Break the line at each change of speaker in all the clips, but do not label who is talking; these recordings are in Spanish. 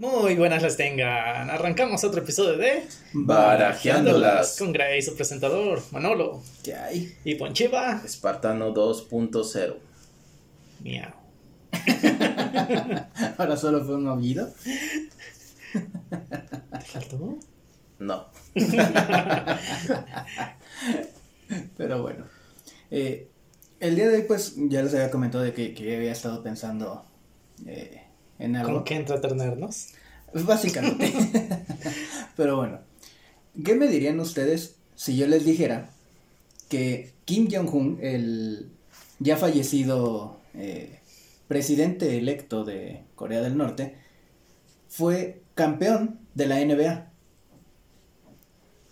Muy buenas las tengan. Arrancamos otro episodio de
Barajeándolas.
con Gray, su presentador, Manolo.
¿Qué hay?
Y Ponchiva.
Espartano 2.0.
Miau.
Ahora solo fue un oído.
¿Te faltó?
No.
Pero bueno. Eh, el día de hoy, pues, ya les había comentado de que, que había estado pensando eh, en algo.
¿Con qué entretenernos?
Básicamente. Pero bueno. ¿Qué me dirían ustedes si yo les dijera que Kim Jong-un, el ya fallecido eh, presidente electo de Corea del Norte, fue campeón de la NBA?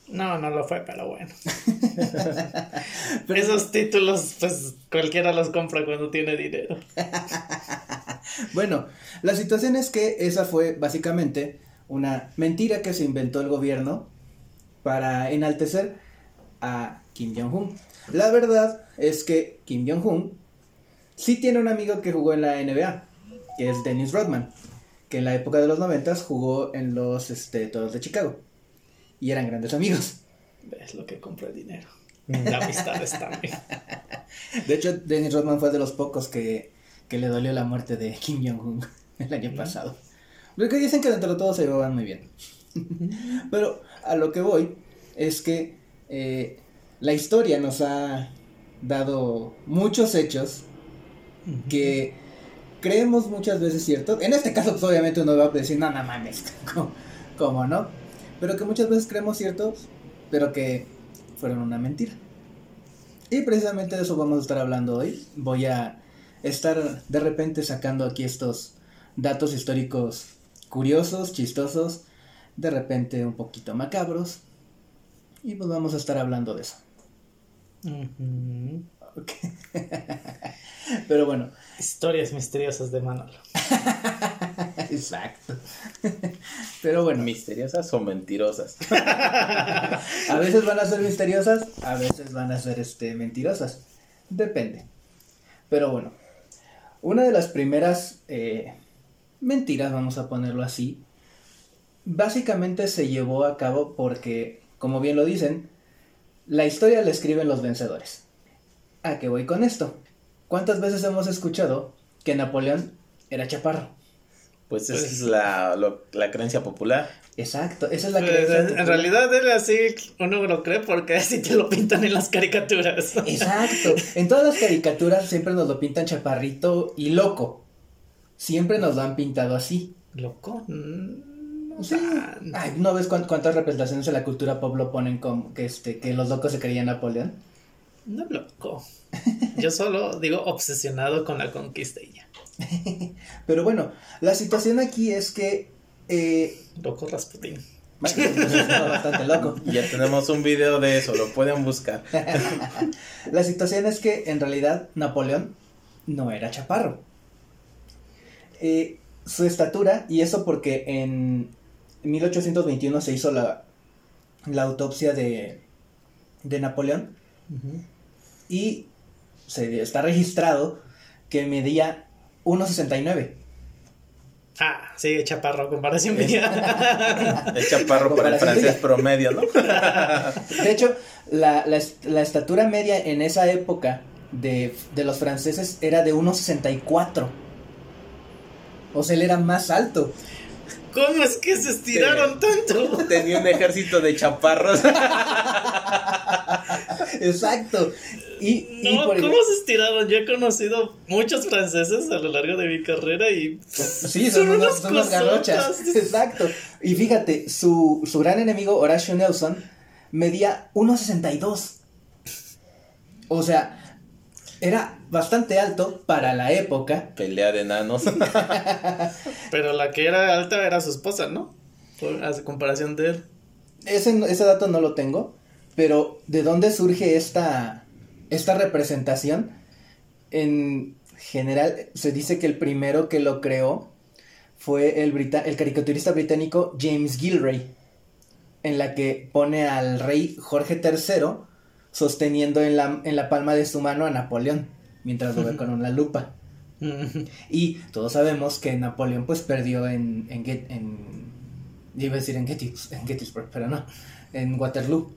No, no lo fue, pero bueno. Esos títulos, pues cualquiera los compra cuando tiene dinero.
Bueno, la situación es que esa fue básicamente una mentira que se inventó el gobierno para enaltecer a Kim Jong-un. La verdad es que Kim Jong-un sí tiene un amigo que jugó en la NBA, que es Dennis Rodman, que en la época de los noventas jugó en los este, Toros de Chicago. Y eran grandes amigos.
Es lo que compra el dinero. La amistad está bien.
De hecho, Dennis Rodman fue de los pocos que, que le dolió la muerte de Kim Jong-un el año pasado. Porque dicen que dentro de todo se llevaban muy bien. Pero a lo que voy es que eh, la historia nos ha dado muchos hechos que creemos muchas veces ciertos. En este caso, pues obviamente uno va a decir, no, no mames, ¿cómo, cómo no? Pero que muchas veces creemos ciertos, pero que fueron una mentira. Y precisamente de eso vamos a estar hablando hoy. Voy a estar de repente sacando aquí estos datos históricos curiosos, chistosos, de repente un poquito macabros. Y pues vamos a estar hablando de eso.
Ujú.
Ok. Pero bueno,
Historias misteriosas de Manolo.
exacto. Pero bueno,
¿Misteriosas o mentirosas?
a veces van a ser misteriosas, a veces van a ser este, mentirosas. Depende. Pero bueno, una de las primeras eh, mentiras, vamos a ponerlo así, básicamente se llevó a cabo porque, como bien lo dicen, la historia la escriben los vencedores. ¿A qué voy con esto? ¿Cuántas veces hemos escuchado que Napoleón era chaparro?
Pues esa es la, lo- la creencia popular.
Exacto, esa es la
Pues,
creencia
en, en
popular.
realidad él así uno lo cree porque así te lo pintan en las caricaturas.
Exacto. En todas las caricaturas siempre nos lo pintan chaparrito y loco. Siempre nos lo han pintado así.
¿Loco? Mm, no
Sí. Ay, ¿no ves cuán- cuántas representaciones de la cultura pop lo ponen como que este que los locos se creían Napoleón?
No loco. Yo solo digo obsesionado con la conquista y ya.
Pero bueno, la situación aquí es que eh,
Loco
estaba bastante loco.
Ya tenemos un video de eso, lo pueden buscar.
La situación es que en realidad Napoleón no era chaparro. Eh, su estatura, y eso porque en 1821 se hizo la, la autopsia de, de Napoleón y se está registrado que medía 1,69.
Ah, sí, chaparro, a comparación mía.
Es chaparro para el francés promedio, ¿no?
De hecho, la, la la estatura media en esa época de, de los franceses era de 1,64. O sea, él era más alto.
¿Cómo es que se estiraron tanto?
Tenía un ejército de chaparros.
Exacto. Y, y
No,
por
¿cómo se estiraron? Yo he conocido muchos franceses a lo largo de mi carrera y.
Sí, son, unos, son unas garrochas.
cosotas.
Exacto. Y fíjate, su, su gran enemigo, Horatio Nelson, medía 1,62. O sea, era bastante alto para la época.
Pelea de enanos.
Pero la que era alta era su esposa, ¿no? Por- A comparación de él.
Ese, ese dato no lo tengo, pero ¿de dónde surge esta, esta representación? En general, se dice que el primero que lo creó fue el, brita- el caricaturista británico James Gilray, en la que pone al rey Jorge III sosteniendo en la, en la palma de su mano a Napoleón, mientras lo ve con una lupa. Y todos sabemos que Napoleón pues perdió en, en, Get- en iba a decir en, Gettys- en Gettysburg, pero no, en Waterloo.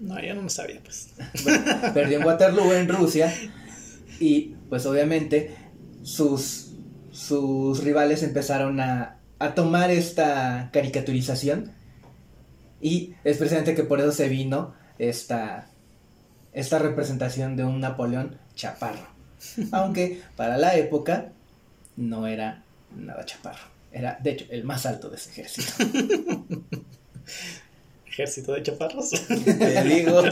No, yo no me sabía, pues.
Bueno, perdió en Waterloo en Rusia y pues obviamente sus, sus rivales empezaron a, a tomar esta caricaturización y es precisamente que por eso se vino esta, esta representación de un Napoleón chaparro. Aunque para la época no era nada chaparro. Era, de hecho, el más alto de ese ejército.
Ejército de chaparros.
Te digo.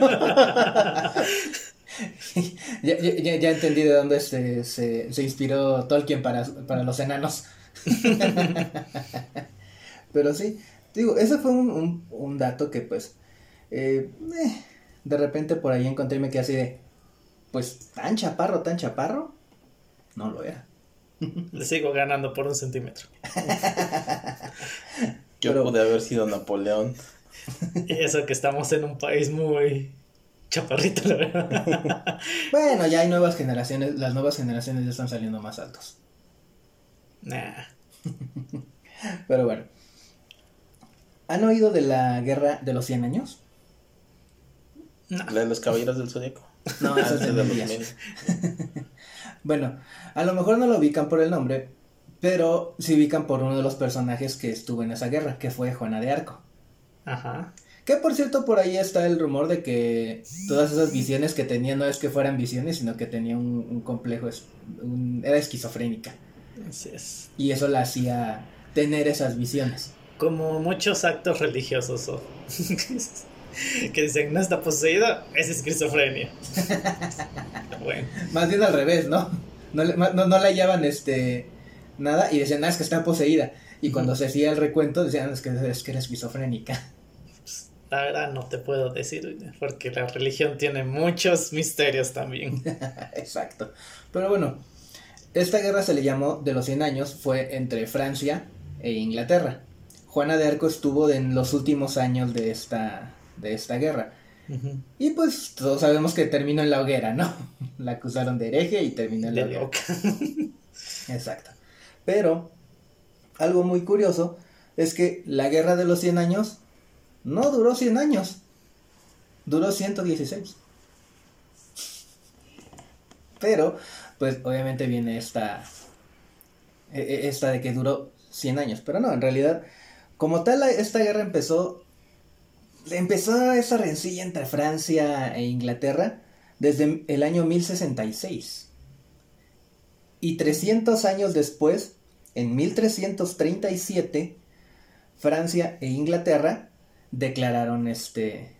ya, ya, ya- ya entendí de dónde se, se, se inspiró Tolkien para, para los enanos. Pero sí, digo, ese fue un, un, un dato que pues eh, eh, de repente por ahí encontré y me quedé así de, pues tan chaparro, tan chaparro, no lo era.
Le sigo ganando por un centímetro.
Yo
Pero-
pude haber sido Napoleón.
Eso que estamos en un país muy chaparrito, la verdad.
Bueno, ya hay nuevas generaciones, las nuevas generaciones ya están saliendo más altos.
Nah.
Pero bueno. ¿Han oído de la guerra de los 100 años?
No.
La de los caballeros del zodiaco.
No, esa es de
los.
Bueno, a lo mejor no lo ubican por el nombre, pero sí ubican por uno de los personajes que estuvo en esa guerra, que fue Juana de Arco.
Ajá.
Que por cierto, por ahí está el rumor de que todas esas visiones que tenía no es que fueran visiones, sino que tenía un, un complejo, un- era esquizofrénica.
Así es.
Y eso la hacía tener esas visiones.
Como muchos actos religiosos que dicen no está poseída, es esquizofrenia. bueno,
Más bien al revés, ¿no? No, le- no, no le hallaban este, nada y decían, ah, es que está poseída. Y cuando se hacía el recuento decían, es que, es que era esquizofrénica.
La verdad no te puedo decir, porque la religión tiene muchos misterios también.
Exacto. Pero bueno, esta guerra se le llamó de los 100 años, fue entre Francia e Inglaterra. Juana de Arco estuvo en los últimos años de esta, de esta guerra. Y pues todos sabemos que terminó en la hoguera, ¿no? La acusaron de hereje y terminó en la
De
hoguera.
loca.
Exacto. Pero algo muy curioso es que la guerra de los 100 años no duró 100 años, duró 116. Pero, pues obviamente viene esta, e- e- esta de que duró 100 años. Pero no, en realidad, como tal, esta guerra empezó, empezó esa rencilla entre Francia e Inglaterra desde el año 1066. Y 300 años después, en 1337, Francia e Inglaterra declararon este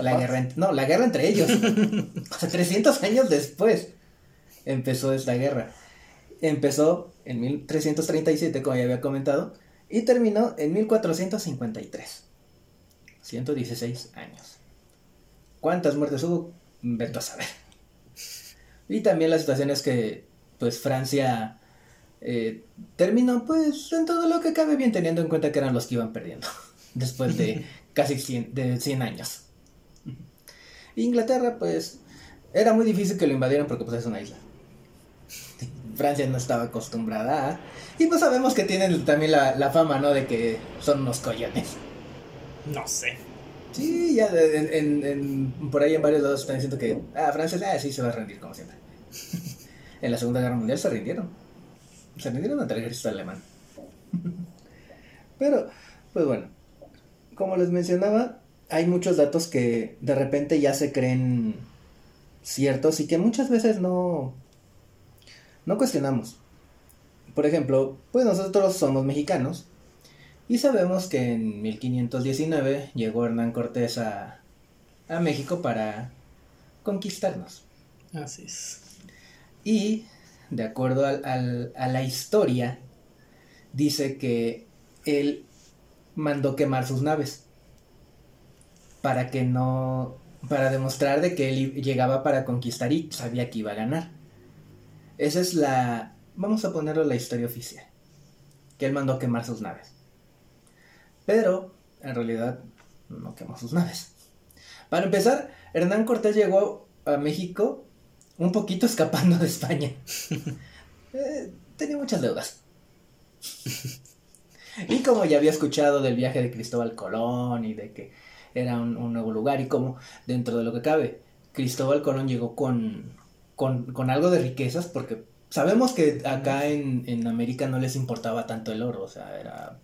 ¿La
guerra en- no, la guerra entre ellos. o sea, 300 años después empezó esta guerra. Empezó en 1337, como ya había comentado, y terminó en 1453. 116 años. ¿Cuántas muertes hubo? Vete a saber. Y también la situación es que, pues, Francia eh, terminó, pues, en todo lo que cabe bien, teniendo en cuenta que eran los que iban perdiendo. Después de casi 100, de 100 años. Inglaterra, pues, era muy difícil que lo invadieran porque, pues, es una isla. Francia no estaba acostumbrada a... Y pues sabemos que tienen también la, la fama, ¿no? De que son unos collones.
No sé.
Sí, ya de- en, en- en- por ahí en varios lados están diciendo que ah, Francia ah, sí se va a rendir como siempre. en la Segunda Guerra Mundial se rindieron. Se rindieron ante el ejército alemán. Pero, pues bueno, como les mencionaba, hay muchos datos que de repente ya se creen ciertos y que muchas veces no, no cuestionamos. Por ejemplo, pues nosotros somos mexicanos y sabemos que en 1519 llegó Hernán Cortés a, a México para conquistarnos.
Así es.
Y, de acuerdo al- al- a la historia, dice que él mandó quemar sus naves para que no, para demostrar de que él llegaba para conquistar y sabía que iba a ganar. Esa es la, vamos a ponerlo la historia oficial, que él mandó quemar sus naves. Pero, en realidad, no quemó sus naves. Para empezar, Hernán Cortés llegó a México un poquito escapando de España. eh, tenía muchas deudas. y como ya había escuchado del viaje de Cristóbal Colón y de que era un, nuevo lugar y como dentro de lo que cabe, Cristóbal Colón llegó con, con, algo de riquezas porque sabemos que acá en, en, América no les importaba tanto el oro, o sea, era,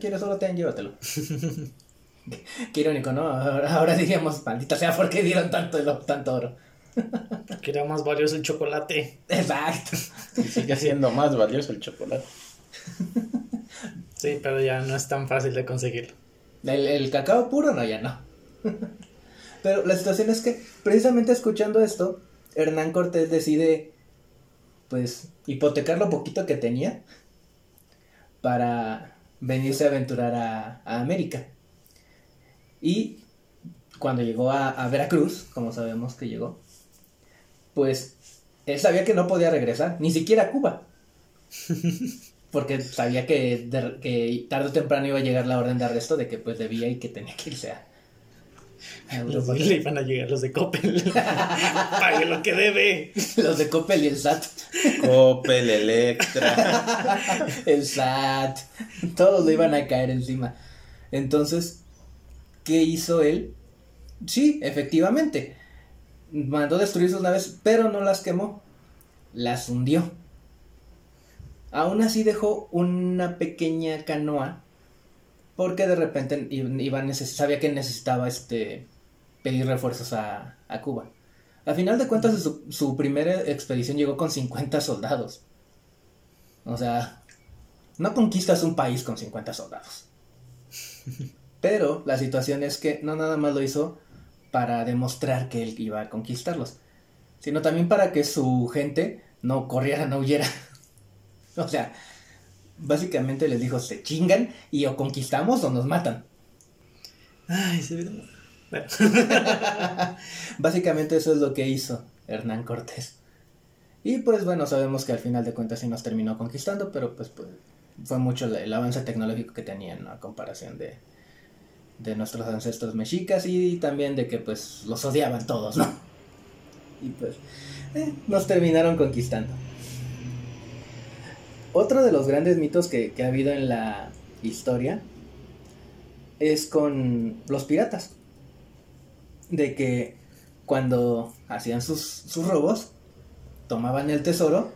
¿quieres oro? Ten, llévatelo. Qué irónico, ¿no? Ahora, diríamos, maldita sea, ¿por qué dieron tanto, tanto oro?
Que era más valioso el chocolate.
Exacto.
Y sigue siendo más valioso el chocolate.
Sí, pero ya no es tan fácil de conseguirlo.
El, cacao puro no, ya no. Pero la situación es que, precisamente escuchando esto, Hernán Cortés decide, pues, hipotecar lo poquito que tenía para venirse a aventurar a, América. Y cuando llegó a, a, Veracruz, como sabemos que llegó, pues él sabía que no podía regresar, ni siquiera a Cuba. porque sabía que, que tarde o temprano iba a llegar la orden de arresto de que pues debía y que tenía que irse a,
Los le iban a llegar los de Coppel. Pague lo que debe.
Los de Coppel y el SAT.
Coppel, Electra.
el SAT. Todos le iban a caer encima. Entonces, ¿qué hizo él? Sí, efectivamente. Mandó destruir sus naves, pero no las quemó. Las hundió. Aún así dejó una pequeña canoa porque de repente iba sabía que necesitaba este pedir refuerzos a, Cuba. A final de cuentas su, su, primera expedición llegó con 50 soldados. O sea, no conquistas un país con 50 soldados. Pero la situación es que no nada más lo hizo para demostrar que él iba a conquistarlos, sino también para que su gente no corriera, no huyera. O sea, básicamente les dijo, se chingan y o conquistamos o nos matan.
Ay, se. Bueno.
básicamente eso es lo que hizo Hernán Cortés. Y pues bueno, sabemos que al final de cuentas sí nos terminó conquistando, pero pues, pues fue mucho el, avance tecnológico que tenían a comparación de, de nuestros ancestros mexicas y también de que pues los odiaban todos, ¿no? Y pues eh, nos terminaron conquistando. Otro de los grandes mitos que, ha habido en la historia es con los piratas. De que cuando hacían sus, robos, tomaban el tesoro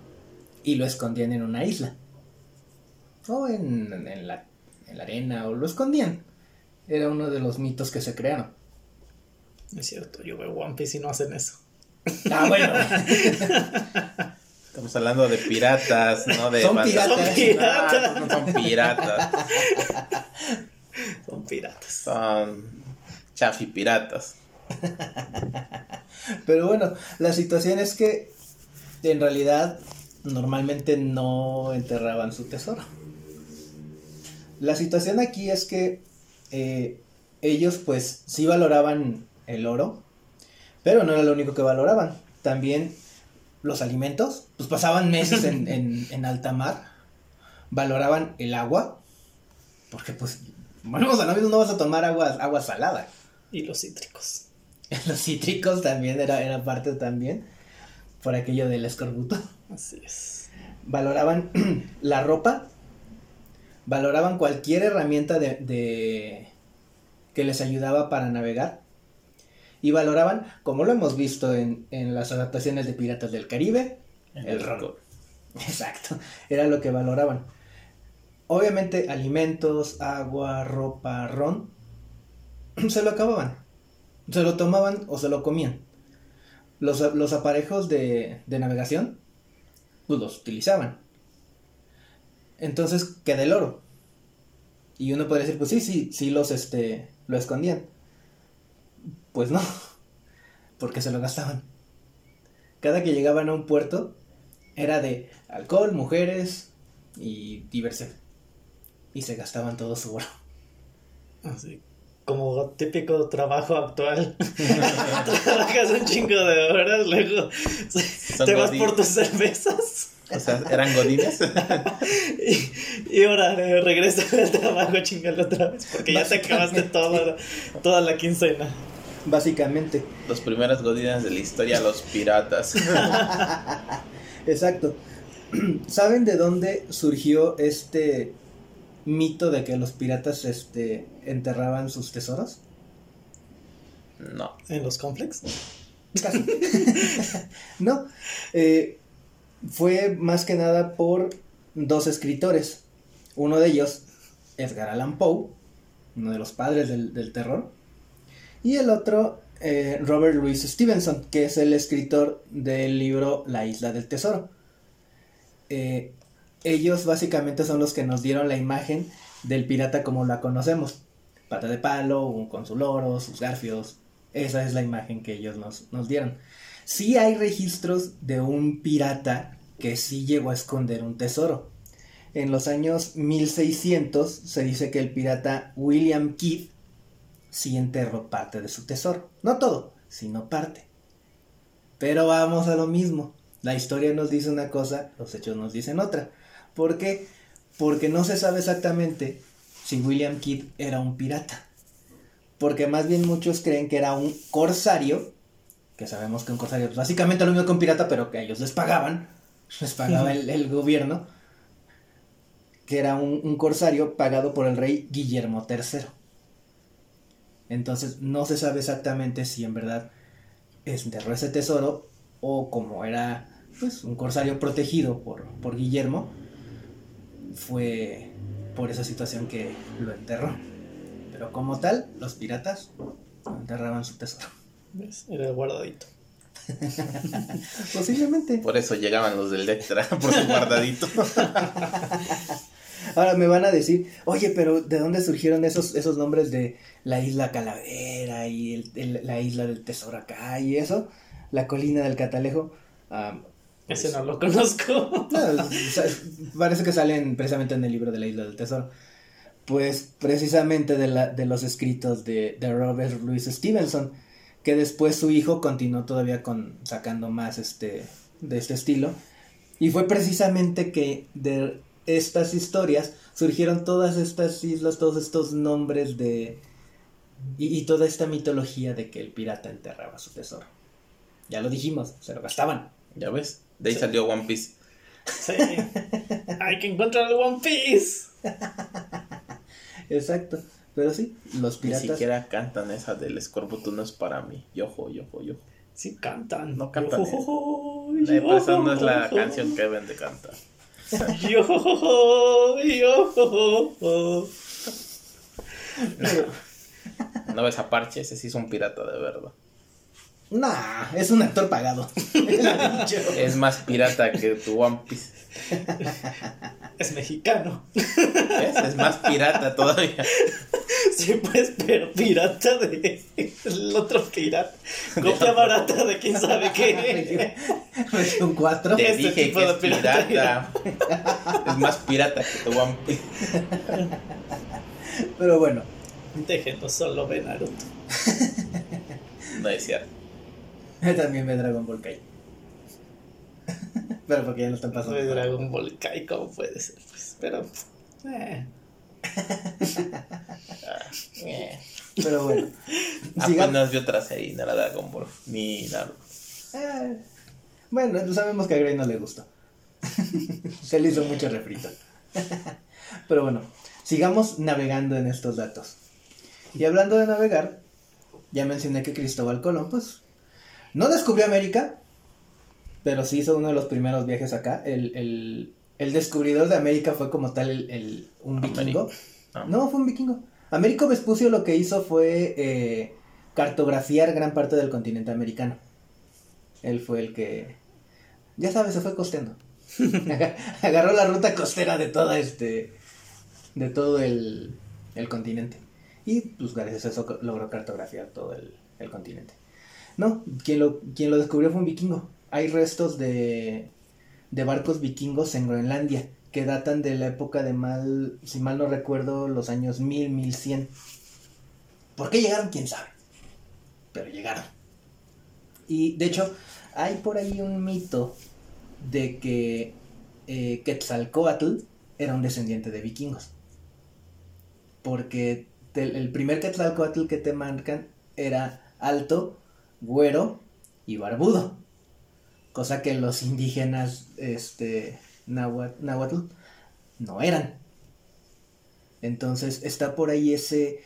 y lo escondían en una isla. O en, la, en la arena, o lo escondían. Era uno de los mitos que se crearon.
Es cierto, yo veo One Piece y no hacen eso.
Ah, bueno.
Estamos hablando de piratas, no de
son piratas.
Son piratas. No, son piratas.
son piratas.
Son chafi piratas.
Pero bueno, la situación es que en realidad normalmente no enterraban su tesoro. La situación aquí es que eh, ellos pues sí valoraban el oro, pero no era lo único que valoraban. También los alimentos, pues pasaban meses en, en, alta mar, valoraban el agua, porque pues, sea, no, vas a tomar agua, agua salada.
Y los cítricos.
los cítricos también era, era parte también, por aquello del escorbuto.
Así es.
Valoraban la ropa, valoraban cualquier herramienta de, de que les ayudaba para navegar y valoraban, como lo hemos visto en, las adaptaciones de Piratas del Caribe, el, ron. Exacto, era lo que valoraban. Obviamente alimentos, agua, ropa, ron, se lo acababan. Se lo tomaban o se lo comían. Los, los aparejos de, de navegación, pues los utilizaban. Entonces queda el oro. Y uno puede decir, pues sí, sí, sí los este, lo escondían. Pues no, porque se lo gastaban. Cada que llegaban a un puerto era de alcohol, mujeres y diversión. Y se gastaban todo su oro.
Así, como típico trabajo actual. Trabajas un chingo de horas, luego te vas por tus cervezas.
O sea, eran godines.
y, y, ahora regresas al trabajo, chingalo otra vez, porque ya te acabaste toda, toda la quincena.
Básicamente.
Los primeros godines de la historia, los piratas.
Exacto. ¿saben de dónde surgió este mito de que los piratas este, enterraban sus tesoros?
No.
¿En los complex?
Casi. no. Eh, fue más que nada por dos escritores. Uno de ellos, Edgar Allan Poe, uno de los padres del, terror. Y el otro, eh, Robert Louis Stevenson, que es el escritor del libro La isla del tesoro. Eh, ellos básicamente son los que nos dieron la imagen del pirata como la conocemos. Pata de palo, con su loro, sus garfios. Esa es la imagen que ellos nos, nos dieron. Sí hay registros de un pirata que sí llegó a esconder un tesoro. En los años 1600 se dice que el pirata William Kidd sí enterró parte de su tesoro. No todo, sino parte. Pero vamos a lo mismo. La historia nos dice una cosa, los hechos nos dicen otra. ¿Por qué? Porque no se sabe exactamente si William Kidd era un pirata. Porque más bien muchos creen que era un corsario, que sabemos que un corsario es básicamente lo mismo que un pirata, pero que ellos les pagaban, les pagaba el, gobierno, que era un, un, corsario pagado por el rey Guillermo III. Entonces no se sabe exactamente si en verdad enterró ese tesoro o como era pues un corsario protegido por, por Guillermo, fue por esa situación que lo enterró. Pero como tal, los piratas enterraban su tesoro.
¿Ves? Era guardadito.
Posiblemente.
Por eso llegaban los del Lectra, por su guardadito.
Ahora me van a decir, oye, pero ¿de dónde surgieron esos, esos nombres de la isla Calavera y la isla del tesoro acá y eso? La colina del Catalejo.
Ese no lo conozco.
parece que salen precisamente en el libro de la Isla del Tesoro. Pues precisamente de, la, de los escritos de, de, Robert Louis Stevenson, que después su hijo continuó todavía con sacando más este, de este estilo. Y fue precisamente que de estas historias surgieron todas estas islas, todos estos nombres de... Y, y toda esta mitología de que el pirata enterraba su tesoro. Ya lo dijimos, se lo gastaban.
Ya ves. De ahí salió One Piece.
Sí. Hay que encontrar el One Piece.
Exacto. Pero sí, los piratas.
Ni siquiera cantan esa del escorbuto no es para mí. Yojo, yojo, yojo.
Sí cantan.
No cantan. Yojo, yojo, esa no es la canción que deben de cantar.
Yojo, yojo.
No ves a Parche, ese sí es un pirata de verdad.
Nah, es un actor pagado.
es más pirata que tu One Piece.
Es mexicano.
Es más pirata todavía.
Sí, pues, pero pirata de el otro pirata. Copia barata de quién sabe qué.
un 4.
Te este dije que es pirata. es más pirata que tu One Piece.
Pero bueno.
Déjenos solo ver Naruto.
No es cierto.
También ve Dragon Ball Kai. Pero porque ya no están pasando.
Ve Dragon Ball Kai, ¿cómo puede ser? Pues, pero. Eh.
Pero bueno.
Apenas vi otra serie, no la Dragon Ball, ni Naruto.
Eh. Bueno, sabemos que a Grey no le gustó. Se le hizo mucho refrito. Pero bueno, sigamos navegando en estos datos. Y hablando de navegar, ya mencioné que Cristóbal Colón, pues, no descubrió América, pero sí hizo uno de los primeros viajes acá. El, descubridor de América fue como tal el, un vikingo. No. fue un vikingo. Américo Vespucio lo que hizo fue eh, cartografiar gran parte del continente americano. Él fue el que, ya sabes, se fue costeando. Agarró la ruta costera de toda este, de todo el, continente. Y pues gracias a eso logró cartografiar todo el continente. No, quien lo, quien lo descubrió fue un vikingo. Hay restos de, de barcos vikingos en Groenlandia que datan de la época de mal, si mal no recuerdo, los años 1000, 1100. ¿Por qué llegaron? ¿Quién sabe? Pero llegaron. Y de hecho, hay por ahí un mito de que eh, Quetzalcoatl era un descendiente de vikingos. Porque el primer Quetzalcoatl que te marcan era alto, güero y barbudo. Cosa que los indígenas este, náhuatl no eran. Entonces está por ahí ese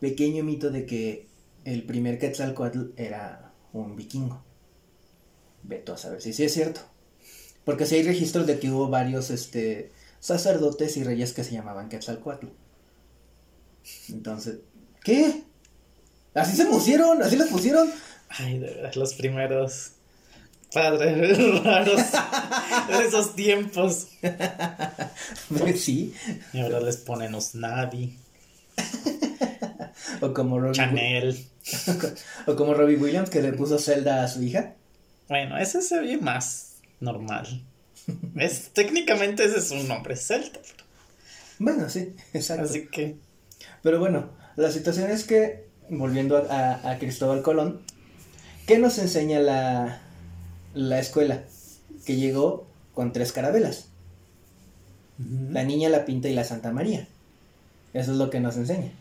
pequeño mito de que el primer Quetzalcoatl era un vikingo. Veto a saber si sí es cierto. Porque si hay registros de que hubo varios este, sacerdotes y reyes que se llamaban Quetzalcoatl. Entonces, ¿qué? ¿Así se pusieron? ¿Así les pusieron?
Ay, de verdad, los primeros padres raros de esos tiempos.
Pues sí.
Y ahora les ponen Osnavi.
o como Robbie
Chanel.
o como Robbie Williams que le puso Zelda a su hija.
Bueno, ese se ve más normal. Es, técnicamente ese es un nombre celta.
Bueno, sí, exacto.
Así que.
Pero bueno, la situación es que, volviendo a, a Cristóbal Colón, ¿qué nos enseña la, la escuela? Que llegó con tres carabelas. La niña, la pinta y la Santa María. Eso es lo que nos enseña.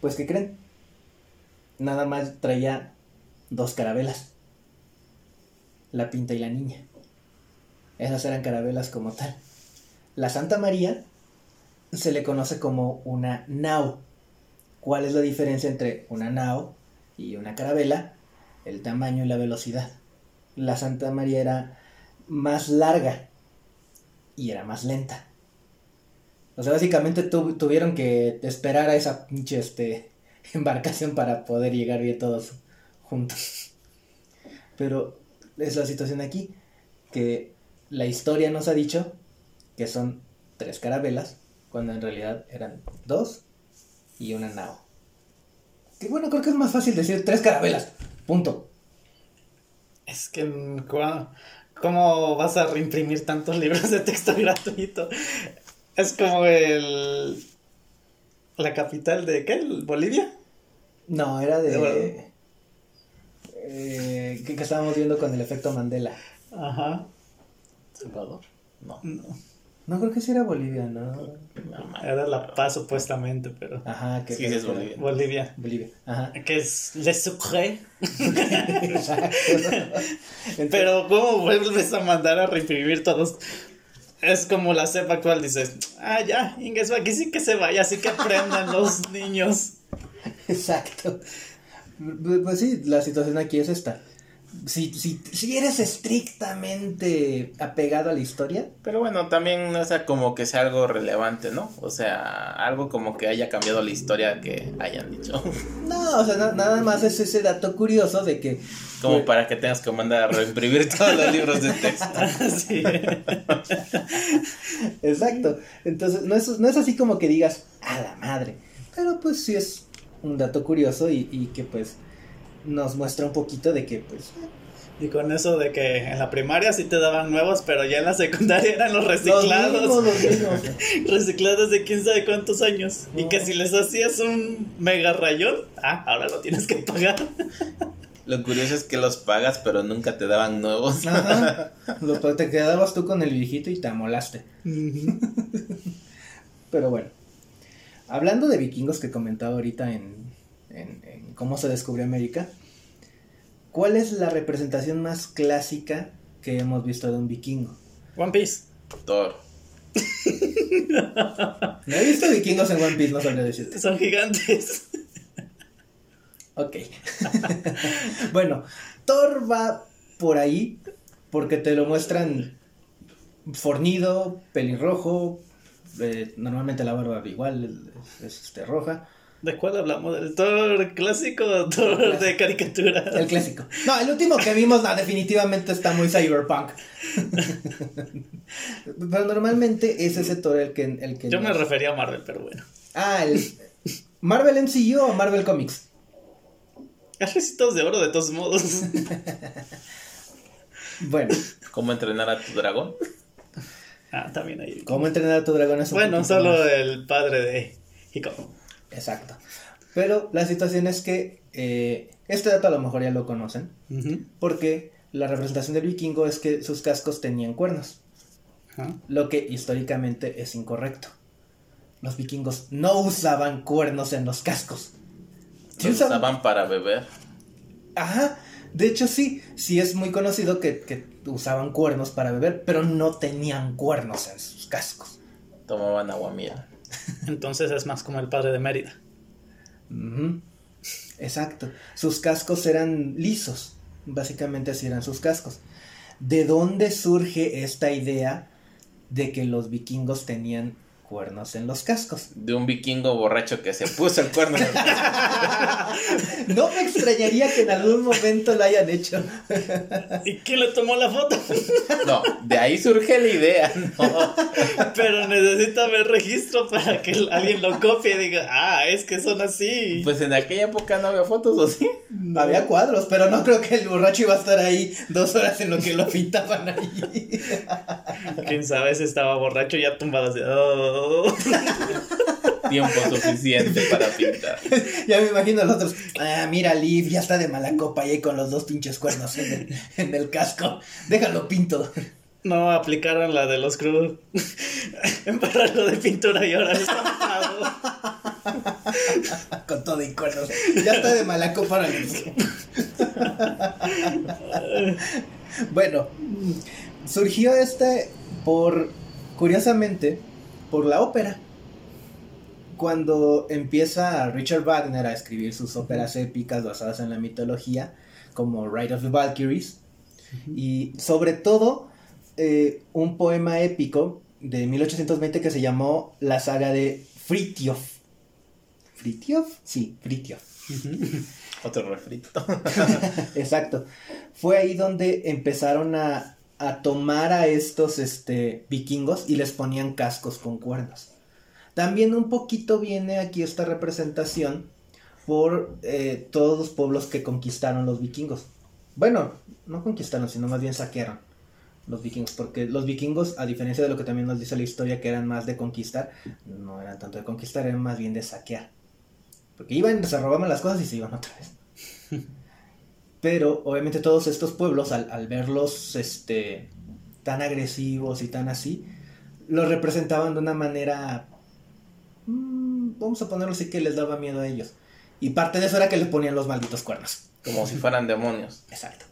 Pues, ¿qué creen? Nada más traía dos carabelas. La pinta y la niña. Esas eran carabelas como tal. La Santa María se le conoce como una nao. ¿Cuál es la diferencia entre una nao y una carabela? El tamaño y la velocidad. La Santa María era más larga y era más lenta. O sea, básicamente tuvieron que esperar a esa pinche este, embarcación para poder llegar bien todos juntos. Pero es la situación aquí, que la historia nos ha dicho que son tres carabelas, cuando en realidad eran dos y una nao. Que bueno, creo que es más fácil decir tres carabelas, punto.
Es que, ¿cómo vas a reimprimir tantos libros de texto gratuito? Es como el. La capital de qué? ¿Bolivia?
No, era de. Eh, que, estábamos viendo con el efecto Mandela.
Ajá.
¿Salvador? No.
No. Creo que sí era Bolivia, ¿no?
no era La Paz supuestamente, pero.
Ajá,
que sí, es Bolivia.
Bolivia.
Bolivia. Ajá.
Que es Le Sucre. pero, ¿cómo vuelves a mandar a reimprimir todos? Es como la cepa actual, dices, ah, ya, Ingesu, aquí sí que se vaya, así que aprendan los niños.
Exacto. Pues sí, la situación aquí es esta. Si, si, si eres estrictamente apegado a la historia.
Pero bueno, también no sea como que sea algo relevante, ¿no? O sea, algo como que haya cambiado la historia que hayan dicho.
No, o sea, nada más es ese dato curioso de que.
Como para que tengas que mandar a reimprimir todos los libros de texto.
sí.
Exacto. Entonces, no es, no es así como que digas, a la madre. Pero pues sí es un dato curioso y, y que pues nos muestra un poquito de que pues
y con eso de que en la primaria sí te daban nuevos, pero ya en la secundaria eran los reciclados.
Los mismos,
reciclados de quién sabe cuántos años. Y que si les hacías un mega rayón, ah, ahora lo tienes que pagar.
Lo curioso es que los pagas, pero nunca te daban nuevos.
Ajá. Lo, te quedabas tú con el viejito y te amolaste. pero bueno. Hablando de vikingos que comentaba ahorita en, en, cómo se descubrió América, ¿cuál es la representación más clásica que hemos visto de un vikingo?
One Piece.
Thor.
no he visto vikingos en One Piece, no sabría decirte.
Son gigantes.
ok. bueno, Thor va por ahí porque te lo muestran fornido, pelirrojo, eh, normalmente la barba igual es, este, roja.
¿De cuál hablamos? ¿Del Thor clásico o Thor de caricatura?
El clásico. No, el último que vimos definitivamente está muy cyberpunk. pero normalmente es ese Thor el que... El que
Yo me refería a Marvel, pero bueno.
Ah, el Marvel MCU o Marvel Comics.
Recitos de oro de todos modos.
bueno.
¿Cómo entrenar a tu dragón?
Ah, también hay.
¿Cómo entrenar a tu dragón? Es
bueno, solo el padre de Hiko.
Exacto. Pero la situación es que eh, este dato a lo mejor ya lo conocen. Porque la representación del vikingo es que sus cascos tenían cuernos. Lo que históricamente es incorrecto. Los vikingos no usaban cuernos en los cascos.
¿Sí usaban para beber.
Ajá. De hecho, sí, sí es muy conocido que, que usaban cuernos para beber, pero no tenían cuernos en sus cascos.
Tomaban aguamiel.
Entonces es más como el padre de Mérida.
Exacto. Sus cascos eran lisos. Básicamente así eran sus cascos. ¿De dónde surge esta idea de que los vikingos tenían cuernos en los cascos?
De un vikingo borracho que se puso el cuerno. en el-
No me extrañaría que en algún momento lo hayan hecho.
¿Y quién le tomó la foto?
No, de ahí surge la idea, ¿no?
Pero necesita ver registro para que alguien lo copie y diga, ah, es que son así.
Pues en aquella época no había fotos, ¿o sí?
Había cuadros, pero no creo que el borracho iba a estar ahí dos horas en lo que lo pintaban ahí.
Quién sabe si estaba borracho ya tumbado así. "Oh".
Tiempo suficiente para pintar.
Ya me imagino a los otros. Ah, mira, Liv, ya está de mala copa ahí con los dos pinches cuernos en el, en el casco. Déjalo pinto.
No aplicaron la de los cruz. Embarrarlo de pintura y ahora estampado.
Con todo y cuernos. Ya está de mala copa. ahora le- bueno, surgió este por, curiosamente, por la ópera. Cuando empieza Richard Wagner a escribir sus óperas épicas basadas en la mitología, como Ride of the Valkyries, y sobre todo eh, un poema épico de 1820 que se llamó La saga de Fritjof. ¿Fritjof? Sí, Fritjof.
Otro refrito.
Exacto. Fue ahí donde empezaron a, a tomar a estos este, vikingos y les ponían cascos con cuernos. También un poquito viene aquí esta representación por eh, todos los pueblos que conquistaron los vikingos. Bueno, no conquistaron, sino más bien saquearon los vikingos, porque los vikingos, a diferencia de lo que también nos dice la historia, que eran más de conquistar, no eran tanto de conquistar, eran más bien de saquear. Porque iban, se robaban las cosas y se iban otra vez. Pero obviamente todos estos pueblos, al, al verlos este, tan agresivos y tan así, los representaban de una manera, mm, vamos a ponerlo así, que les daba miedo a ellos. Y parte de eso era que les ponían los malditos cuernos.
Como si fueran demonios.
Exacto.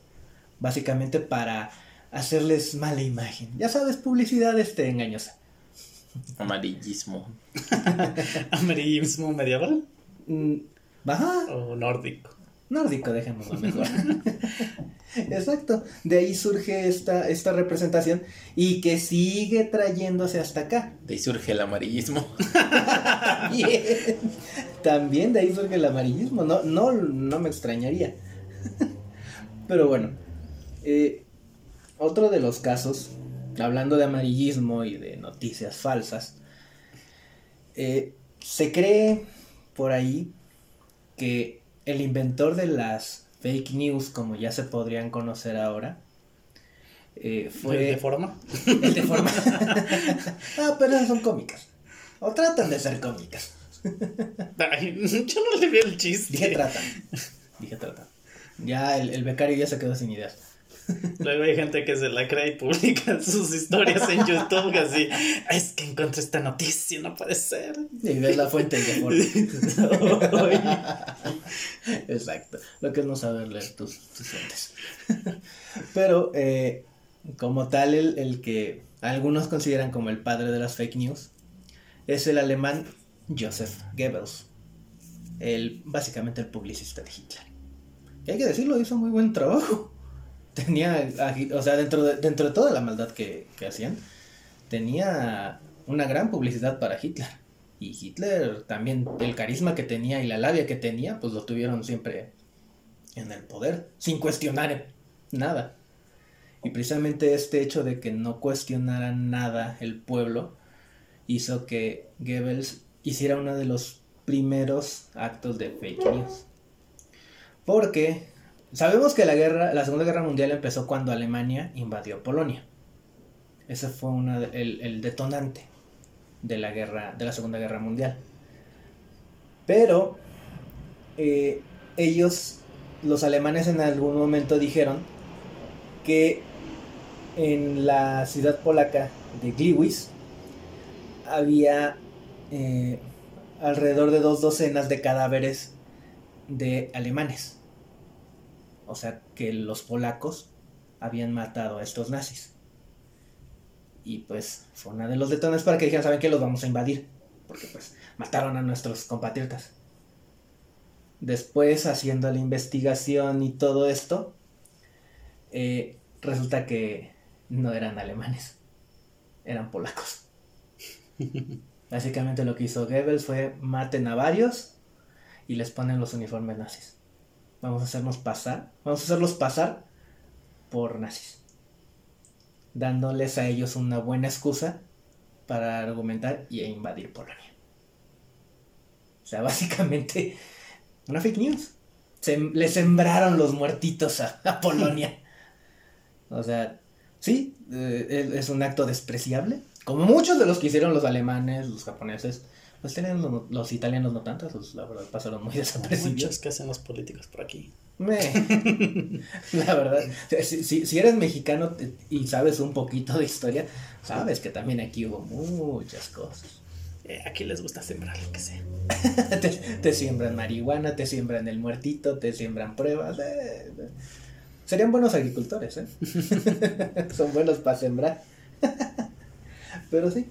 Básicamente para hacerles mala imagen. Ya sabes, publicidad este engañosa.
Amarillismo.
¿Amarillismo medieval
Mm, Ajá,
o nórdico?
Nórdico, dejémoslo mejor. Exacto. De ahí surge esta, esta representación y que sigue trayéndose hasta acá.
De ahí surge el amarillismo.
Bien. También de ahí surge el amarillismo. No, no, no me extrañaría. Pero bueno. eh, otro de los casos, hablando de amarillismo y de noticias falsas, eh, se cree por ahí que el inventor de las fake news, como ya se podrían conocer ahora, eh, fue...
¿De forma?
El de forma. ah, pero esas son cómicas. O tratan de ser cómicas.
Ay, yo no le vi el chiste.
Dije tratan. Dije tratan. Ya el, el becario ya se quedó sin ideas.
Luego hay gente que se la cree y publica sus historias en YouTube así. Es que encontré esta noticia, no puede ser.
Y ves la fuente de forma. Exacto. Lo que es no saber leer tus, tus fuentes. Pero, eh, como tal, el, el que algunos consideran como el padre de las fake news es el alemán Joseph Goebbels. El, básicamente el publicista de Hitler. Y hay que decirlo, hizo muy buen trabajo. Tenía, o sea, dentro de, dentro de toda la maldad que, que hacían, tenía una gran publicidad para Hitler. Y Hitler también, el carisma que tenía y la labia que tenía, pues lo tuvieron siempre en el poder, sin cuestionar nada. Y precisamente este hecho de que no cuestionara nada el pueblo hizo que Goebbels hiciera uno de los primeros actos de fake news. Porque sabemos que la guerra, la Segunda Guerra Mundial empezó cuando Alemania invadió Polonia. Ese fue el detonante de la guerra, de la Segunda Guerra Mundial. Pero eh, ellos, los alemanes en algún momento dijeron que en la ciudad polaca de Gliwice había eh, alrededor de dos docenas de cadáveres de alemanes. O sea, que los polacos habían matado a estos nazis. Y pues fue una de los detones para que dijeran, ¿saben qué? Los vamos a invadir. Porque pues mataron a nuestros compatriotas. Después, haciendo la investigación y todo esto, eh, resulta que no eran alemanes, eran polacos. Básicamente lo que hizo Goebbels fue maten a varios y les ponen los uniformes nazis. Vamos a hacernos pasar, vamos a hacerlos pasar por nazis, dándoles a ellos una buena excusa para argumentar y invadir Polonia. O sea, básicamente una fake news. Se, le sembraron los muertitos a, a Polonia. o sea, sí, eh, es un acto despreciable. Como muchos de los que hicieron los alemanes, los japoneses, pues tienen los, los italianos no tantos, pues, la verdad pasaron muy desapercibidos.
Muchos que hacen los políticos por aquí.
Me- la verdad, si, si- si eres mexicano y sabes un poquito de historia, sabes que también aquí hubo muchas cosas.
Eh, aquí les gusta sembrar lo que sea.
te, te siembran marihuana, te siembran el muertito, te siembran pruebas. eh, eh. Serían buenos agricultores, ¿eh? Son buenos para sembrar. Pero sí,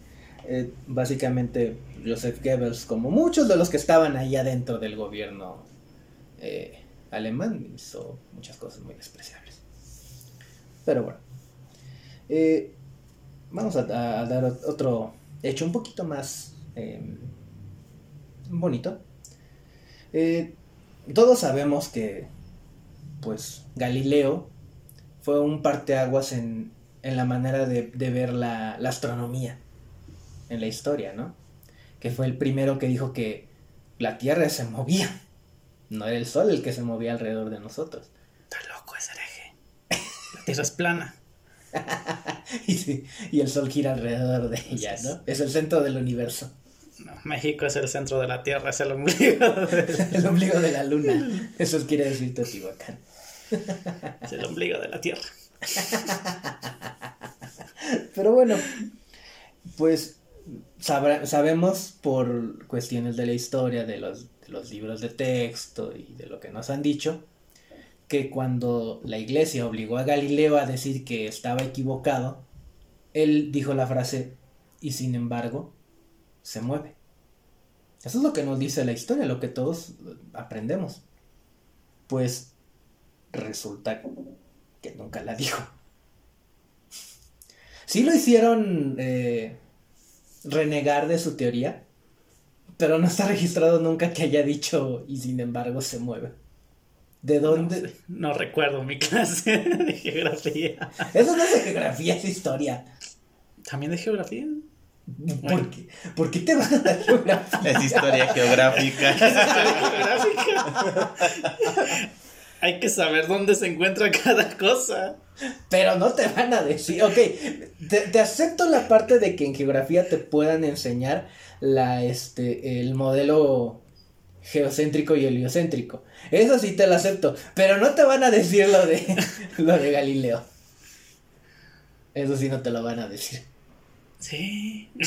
básicamente Joseph Goebbels, como muchos de los que estaban ahí adentro del gobierno eh, alemán, hizo muchas cosas muy despreciables. Pero bueno, eh, vamos a, dar ot- otro hecho un poquito más eh, bonito. Eh, todos sabemos que, pues, Galileo fue un parteaguas en, en la manera de, de ver la, la astronomía en la historia, ¿no? Que fue el primero que dijo que la Tierra se movía, no era el Sol el que se movía alrededor de nosotros.
Está loco ese hereje. La tierra es plana.
y, sí, y el Sol gira alrededor de ella, ¿no? Es el centro del universo,
No, México es el centro de la tierra, es el ombligo. de-
el ombligo de la luna. Eso quiere decir Teotihuacán.
Es el ombligo de la tierra.
Pero bueno, pues sabemos por cuestiones de la historia, de los, de los libros de texto y de lo que nos han dicho, que cuando la iglesia obligó a Galileo a decir que estaba equivocado, él dijo la frase, y sin embargo, se mueve. Eso es lo que nos dice la historia, lo que todos aprendemos. Pues resulta que nunca la dijo. Sí lo hicieron eh, renegar de su teoría, pero no está registrado nunca que haya dicho y sin embargo se mueve. ¿De dónde?
No, sé, no recuerdo mi clase de geografía.
Eso no es geografía, es historia.
¿También de geografía?
¿Por qué, ¿Por qué te van a dar geografía?
Es historia geográfica.
geográfica. Hay que saber dónde se encuentra cada cosa.
Pero no te van a decir, ok, te, te acepto la parte de que en geografía te puedan enseñar la, este, el modelo geocéntrico y heliocéntrico. Eso sí te lo acepto, pero no te van a decir lo de, lo de Galileo. Eso sí no te lo van a decir.
Sí.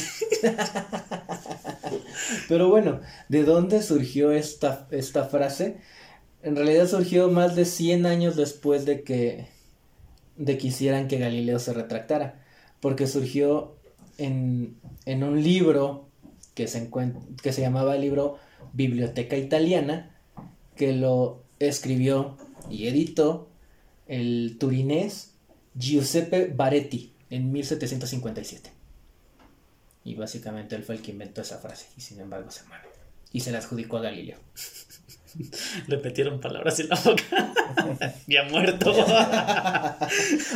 Pero bueno, ¿de dónde surgió esta, esta frase? En realidad surgió más de 100 años después de que, de que que Galileo se retractara. Porque surgió en, en un libro que se, que se llamaba el libro Biblioteca Italiana, que lo escribió y editó el turinés Giuseppe Baretti en 1757. Y básicamente él fue el que inventó esa frase y sin embargo se mueve. Y se la adjudicó a Galileo.
Le metieron palabras en la boca. ya muerto.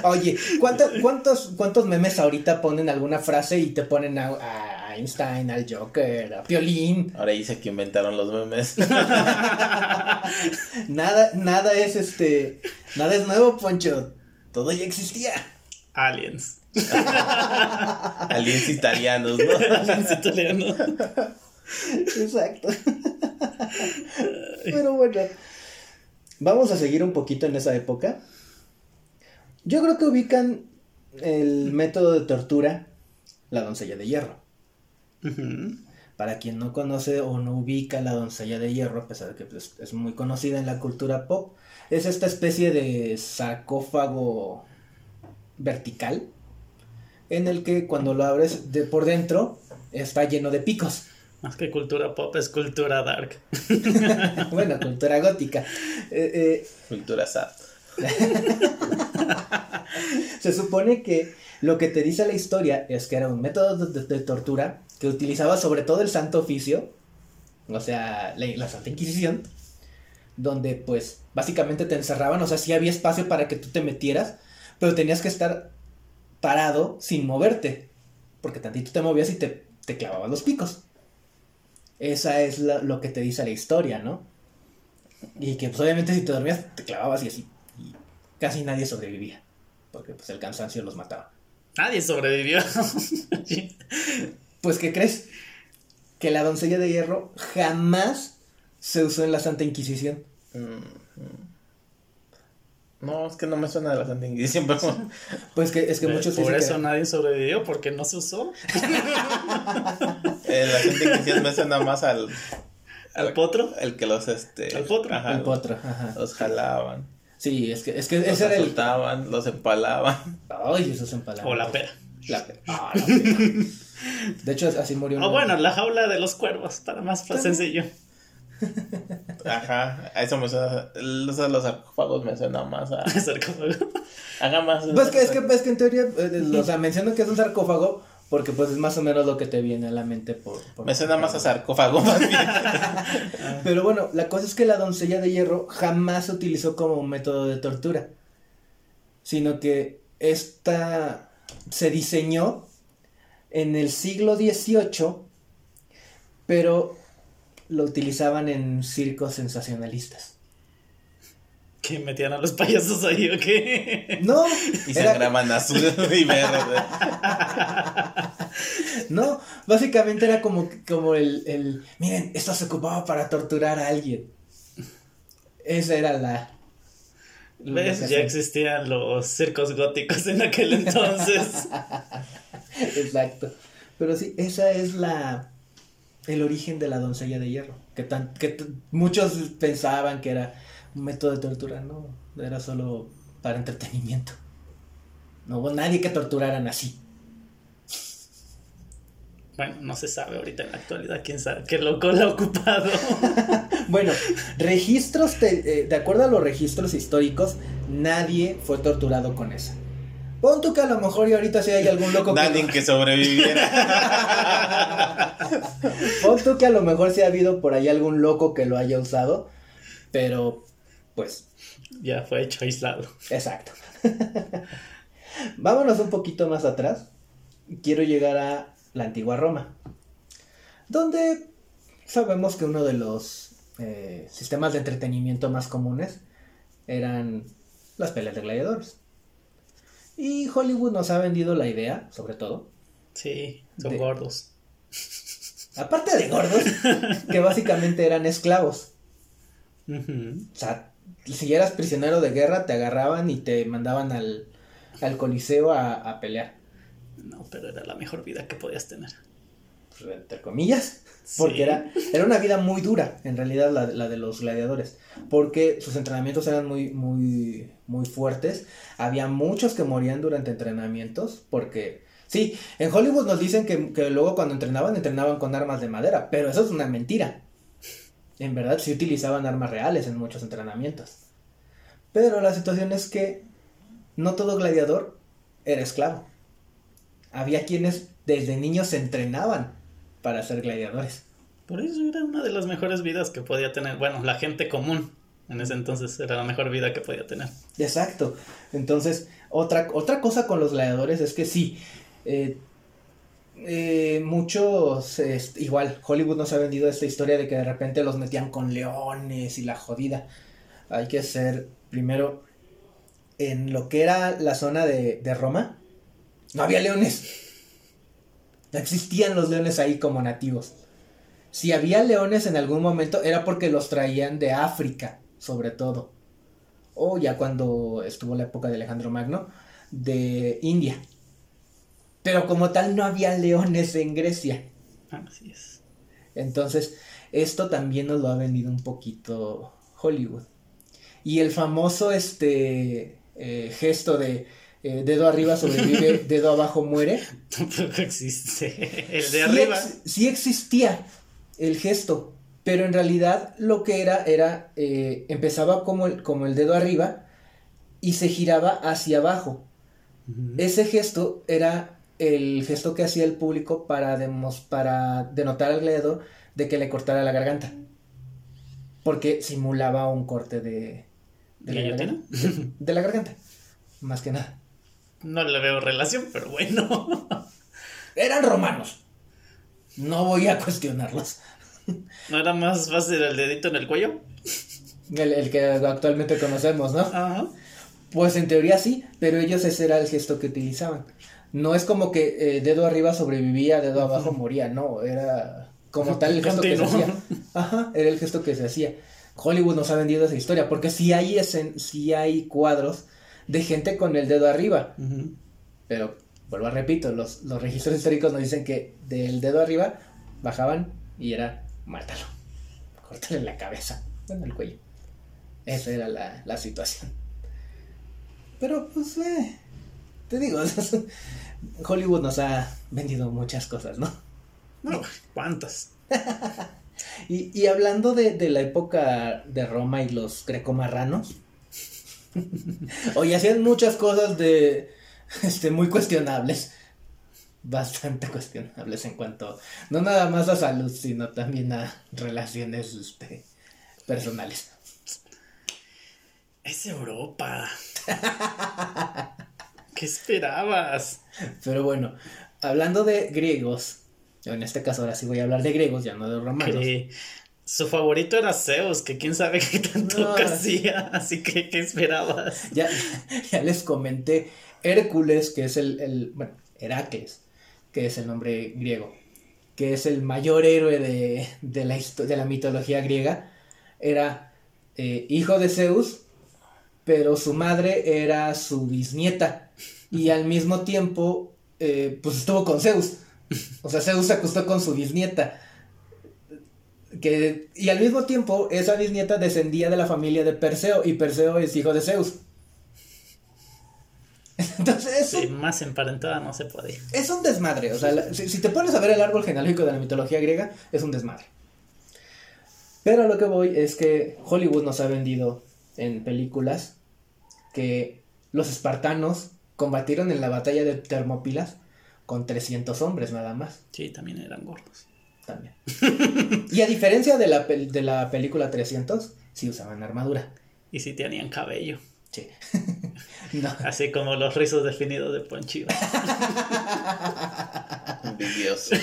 Oye, ¿cuántos, cuántos, ¿cuántos memes ahorita ponen alguna frase y te ponen a, a Einstein, al Joker, a Piolín?
Ahora dice que inventaron los memes.
Nada, nada es este, nada es nuevo, Poncho. Todo ya existía.
Aliens.
Aliens italianos, ¿no?
Aliens italianos.
Exacto. Pero bueno, vamos a seguir un poquito en esa época. Yo creo que ubican el método de tortura, la doncella de hierro. Para quien no conoce o no ubica la doncella de hierro, a pesar de que pues, es muy conocida en la cultura pop, es esta especie de sarcófago vertical en el que cuando lo abres de por dentro está lleno de picos.
Más que cultura pop, es cultura dark.
bueno, cultura gótica. Eh, eh,
Cultura sad.
se supone que lo que te dice la historia es que era un método de, de tortura que utilizaba sobre todo el Santo Oficio, o sea, la, la Santa Inquisición, donde pues básicamente te encerraban, o sea, sí había espacio para que tú te metieras, pero tenías que estar parado sin moverte, porque tantito te movías y te, te clavaban los picos. Esa es la- lo que te dice la historia, ¿no? Y que pues obviamente si te dormías te clavabas y así, y casi nadie sobrevivía, porque pues el cansancio los mataba.
Nadie sobrevivió.
Pues, ¿qué crees? Que la doncella de hierro jamás se usó en la Santa Inquisición.
Mm, mm. No, es que no me suena de la Santa Inquisición, pero
Pues que es que muchos
Por
que
eso nadie sobrevivió, porque no se usó.
eh, la Santa Inquisición me suena más al,
¿Al potro?
el que los este
Al potro.
ajá,
el potro, ajá.
los jalaban,
Sí, es que, es que
los
ese era el.
azotaban, los empalaban.
Ay, eso es en palabras.
O la pera.
La pera. Ah, la pera. De hecho, así murió.
O
una-
bueno, la jaula de los cuervos, para más
También.
sencillo.
Ajá, a eso me suena, los, los sarcófagos me suena más a,
Sarcófago.
haga más.
Pues que es que, pues que en teoría, eh, o sea, menciono que es un sarcófago porque pues es más o menos lo que te viene a la mente por... por-
Me suena más a sarcófago más bien.
Pero bueno, la cosa es que la doncella de hierro jamás se utilizó como un método de tortura, sino que esta se diseñó en el siglo XVIII, pero lo utilizaban en circos sensacionalistas.
Que metían a los payasos ahí, ¿o qué?
No,
Y
era-
sangraban azul y verde.
no, básicamente era como, como el, el, miren, esto se ocupaba para torturar a alguien. Esa era la...
¿Ves? Ya existían los circos góticos en aquel entonces.
Exacto. Pero sí, esa es la el origen de la doncella de hierro. Que, tan, que muchos pensaban que era un método de tortura, no, era solo para entretenimiento. No hubo nadie que torturaran así.
Bueno, no se sabe ahorita en la actualidad quién sabe qué loco lo ha ocupado.
Bueno, registros, te- eh, de acuerdo a los registros históricos, nadie fue torturado con esa. Pon tú que a lo mejor y ahorita sí hay algún loco que...
Nadie que sobreviviera.
Pon tú que a lo mejor sí ha habido por ahí algún loco que lo haya usado, pero pues
ya fue hecho aislado.
Exacto. Vámonos un poquito más atrás. Quiero llegar a la antigua Roma, donde sabemos que uno de los eh, sistemas de entretenimiento más comunes eran las peleas de gladiadores. Y Hollywood nos ha vendido la idea, sobre todo,
Sí, son
De-
gordos.
aparte de gordos, que básicamente eran esclavos. O sea, si eras prisionero de guerra, te agarraban y te mandaban al, al coliseo a, a pelear.
No, pero era la mejor vida que podías tener.
pues, entre comillas, porque
Sí.
era, era una vida muy dura, en realidad, la, la de los gladiadores, porque sus entrenamientos eran muy, muy, muy fuertes, había muchos que morían durante entrenamientos, porque, sí, en Hollywood nos dicen que, que luego cuando entrenaban, entrenaban con armas de madera, pero eso es una mentira, en verdad sí utilizaban armas reales en muchos entrenamientos, pero la situación es que no todo gladiador era esclavo, había quienes desde niños se entrenaban para ser gladiadores.
Por eso era una de las mejores vidas que podía tener. Bueno, la gente común en ese entonces era la mejor vida que podía tener.
Exacto. Entonces, otra, otra cosa con los gladiadores es que sí, eh, eh, muchos, este, igual, Hollywood nos ha vendido esta historia de que de repente los metían con leones y la jodida. Hay que ser, primero, en lo que era la zona de, de Roma, no había leones. No existían los leones ahí como nativos. Si había leones en algún momento era porque los traían de África, sobre todo. O ya cuando estuvo la época de Alejandro Magno, de India. Pero como tal no había leones en Grecia.
Así es.
Entonces, esto también nos lo ha vendido un poquito Hollywood. Y el famoso este eh, gesto de eh, dedo arriba sobrevive, dedo abajo muere.
Tampoco existe. El de
sí
arriba.
ex- sí existía el gesto, pero en realidad lo que era era eh, empezaba como el, como el dedo arriba y se giraba hacia abajo. Ese gesto era el gesto que hacía el público para, demos- para denotar al gladiador de que le cortara la garganta. Porque simulaba un corte de, de, la, garganta, de la garganta. Más que nada.
No le veo relación, pero bueno.
Eran romanos. No voy a cuestionarlos.
¿No era más fácil el dedito en el cuello?
El, el que actualmente conocemos, ¿no?
Ajá.
Pues en teoría sí, pero ellos ese era el gesto que utilizaban. No es como que eh, dedo arriba sobrevivía, dedo abajo moría, no, era como tal el gesto que se hacía. Ajá, era el gesto que se hacía. Hollywood nos ha vendido esa historia, porque sí hay, escen- sí hay cuadros de gente con el dedo arriba, pero vuelvo a repito, los, los registros históricos nos dicen que del dedo arriba bajaban y era mátalo, córtale la cabeza, bueno, el cuello. Esa era la, la situación. Pero pues, eh, te digo, Hollywood nos ha vendido muchas cosas, ¿no?
No, ¿cuántas?
Y, y hablando de, de la época de Roma y los grecomarranos, oye, hacían muchas cosas de, este, muy cuestionables, bastante cuestionables en cuanto, no nada más a salud, sino también a relaciones, este, personales.
Es Europa. ¿Qué esperabas?
Pero bueno, hablando de griegos, en este caso ahora sí voy a hablar de griegos, ya no de romanos.
Su favorito era Zeus, que quién sabe qué tanto
No.
hacía. Así que, ¿qué esperabas?
Ya, ya les comenté, Hércules, que es el, el- bueno, Heracles, que es el nombre griego, que es el mayor héroe de, de la, de la mitología griega, era eh, hijo de Zeus, pero su madre era su bisnieta, y al mismo tiempo, eh, pues estuvo con Zeus, o sea, Zeus se acostó con su bisnieta. Que, y al mismo tiempo, esa bisnieta descendía de la familia de Perseo, y Perseo es hijo de Zeus. Entonces un,
más emparentada no se podía.
es un desmadre. O sea, la- si, si te pones a ver el árbol genealógico de la mitología griega, es un desmadre. Pero a lo que voy es que Hollywood nos ha vendido en películas que los espartanos combatieron en la batalla de Termópilas con 300 hombres nada más.
Sí, también eran gordos.
También. y a diferencia de la, pel- de la película 300, sí usaban armadura.
Y sí tenían cabello.
Sí. no.
Así como los rizos definidos de Ponchivo.
Envidioso.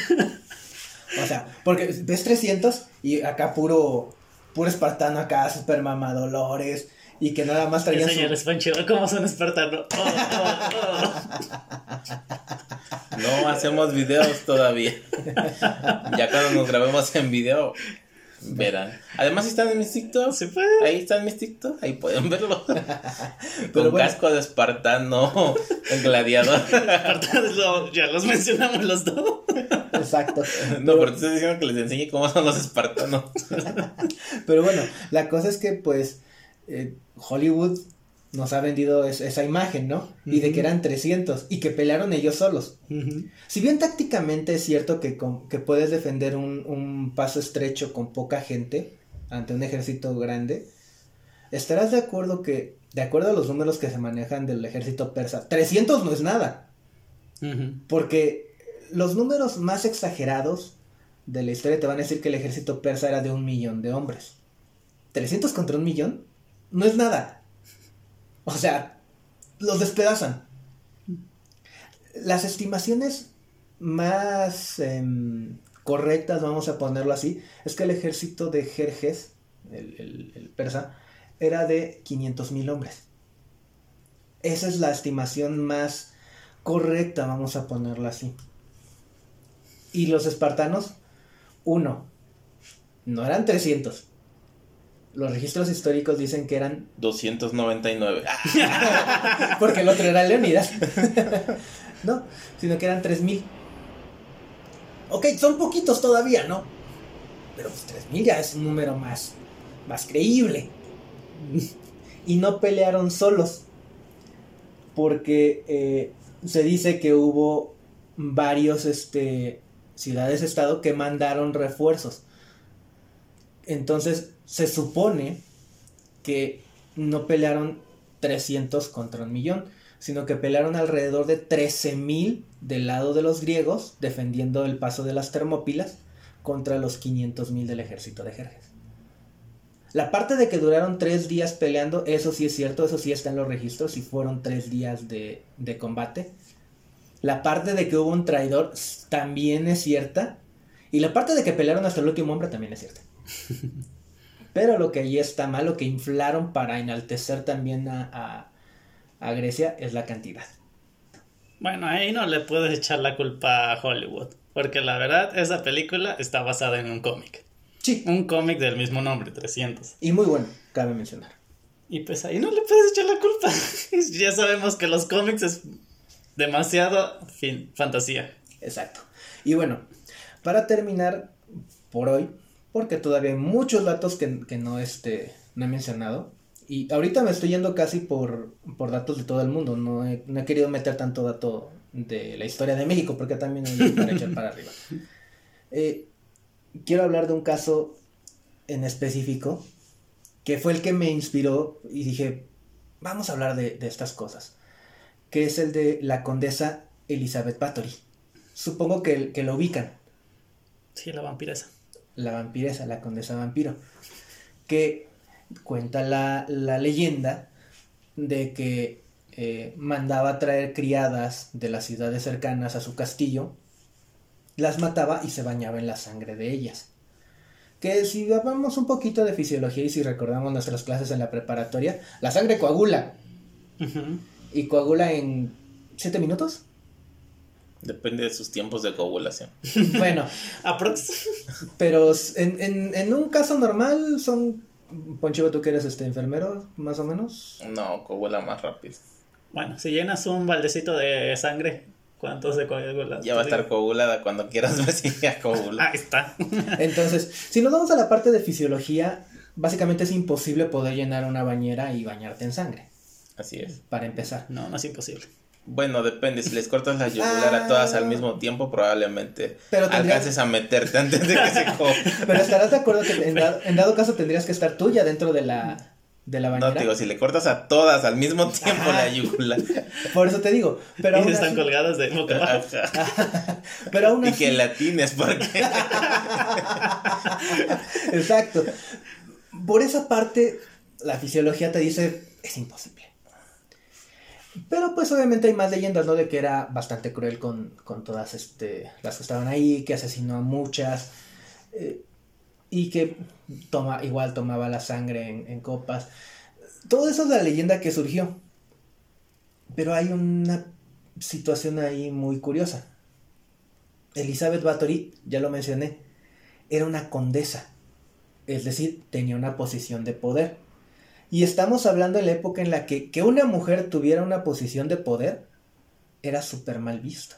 O sea, porque ves 300 y acá puro, puro espartano acá, super mamadolores y que nada más
El
traían
señor
su...
Ponchivo, ¿cómo son espartanos? Oh, oh, oh.
No hacemos videos todavía. Ya cuando nos grabemos en video, verán. Además, si están en mis TikTok.
¿Se puede?
Ahí están mis TikTok, ahí pueden verlo.
Pero
Con
bueno.
casco de espartano, gladiador.
Espartanos lo- ya los mencionamos los dos.
Exacto.
No, pero te estoy diciendo que les enseñe cómo son los espartanos.
Pero bueno, la cosa es que pues eh, Hollywood nos ha vendido es- esa imagen, ¿no? Y de que eran 300 y que pelearon ellos solos. Si bien tácticamente es cierto que, con- que puedes defender un, un paso estrecho con poca gente ante un ejército grande, estarás de acuerdo que, de acuerdo a los números que se manejan del ejército persa, 300 no es nada, porque los números más exagerados de la historia te van a decir que el ejército persa era de un millón de hombres. 300 contra un millón no es nada. O sea, los despedazan. Las estimaciones más em, correctas, vamos a ponerlo así, es que el ejército de Jerjes, el, el- persa, era de 500 mil hombres. Esa es la estimación más correcta, vamos a ponerlo así. Y los espartanos, uno, no eran 300. Los registros históricos dicen que eran
299.
porque el otro era Leonidas. no, sino que eran 3000. Ok, son poquitos todavía, ¿no? pero pues 3000 ya es un número más, más creíble. y no pelearon solos, porque eh, se dice que hubo varios este, ciudades-estado que mandaron refuerzos. Entonces se supone que no pelearon 300 contra un millón, sino que pelearon alrededor de 13.000 del lado de los griegos, defendiendo el paso de las Termópilas, contra los 500.000 del ejército de Jerjes. La parte de que duraron tres días peleando, eso sí es cierto, eso sí está en los registros, y fueron tres días de, de combate. La parte de que hubo un traidor también es cierta. Y la parte de que pelearon hasta el último hombre también es cierta. Pero lo que allí está mal, lo que inflaron para enaltecer también a, a, Grecia es la cantidad.
Bueno, ahí no le puedes echar la culpa a Hollywood. Porque la verdad, esa película está basada en un cómic.
Sí.
Un cómic del mismo nombre, 300.
Y muy bueno, cabe mencionar.
Y pues ahí no le puedes echar la culpa. ya sabemos que los cómics es demasiado fin, fantasía.
Exacto. Y bueno, para terminar por hoy, porque todavía hay muchos datos que, no, este, no he mencionado. Y ahorita me estoy yendo casi por, por datos de todo el mundo. No he, no he, querido meter tanto dato de la historia de México, porque también hay para echar para arriba. Eh, quiero hablar de un caso en específico que fue el que me inspiró y dije, vamos a hablar de, de estas cosas que es el de la condesa Elizabeth Bathory. Supongo que, que lo ubican.
Sí, la vampiresa.
La vampiresa, la condesa vampiro. Que cuenta la, leyenda de que eh, mandaba traer criadas de las ciudades cercanas a su castillo, las mataba y se bañaba en la sangre de ellas. Que si hablamos un poquito de fisiología y si recordamos nuestras clases en la preparatoria, la sangre coagula y coagula en 7 minutos.
Depende de sus tiempos de coagulación.
Bueno, pero en, en, un caso normal son... Ponchivo, ¿tú que eres este enfermero, más o menos?
No, coagula más rápido.
Bueno, si llenas un baldecito de sangre, ¿cuánto se coagula?
Ya va a estar coagulada cuando quieras ver si ya coagula.
Ahí está.
Entonces, si nos vamos a la parte de fisiología, básicamente es imposible poder llenar una bañera y bañarte en sangre.
Así es.
Para empezar.
No, no es imposible.
Bueno, depende. Si les cortas la yugular a todas al mismo tiempo, probablemente alcances a meterte antes de que se coja.
Pero estarás de acuerdo que en dado, caso tendrías que estar tú ya dentro de la, de la bañera.
No, digo, si le cortas a todas al mismo tiempo la yugular.
Por eso te digo. Pero
y están colgadas de boca abajo.
pero aún
así... Y que la tienes, porque.
Exacto. Por esa parte, la fisiología te dice, es imposible. Pero pues obviamente hay más leyendas, ¿no? De que era bastante cruel con, todas este, las que estaban ahí, que asesinó a muchas. Eh, y que toma, igual tomaba la sangre en, copas. Todo eso es la leyenda que surgió. Pero hay una situación ahí muy curiosa. Elizabeth Bathory, ya lo mencioné, era una condesa. Es decir, tenía una posición de poder. Y estamos hablando de la época en la que, que una mujer tuviera una posición de poder era súper mal visto.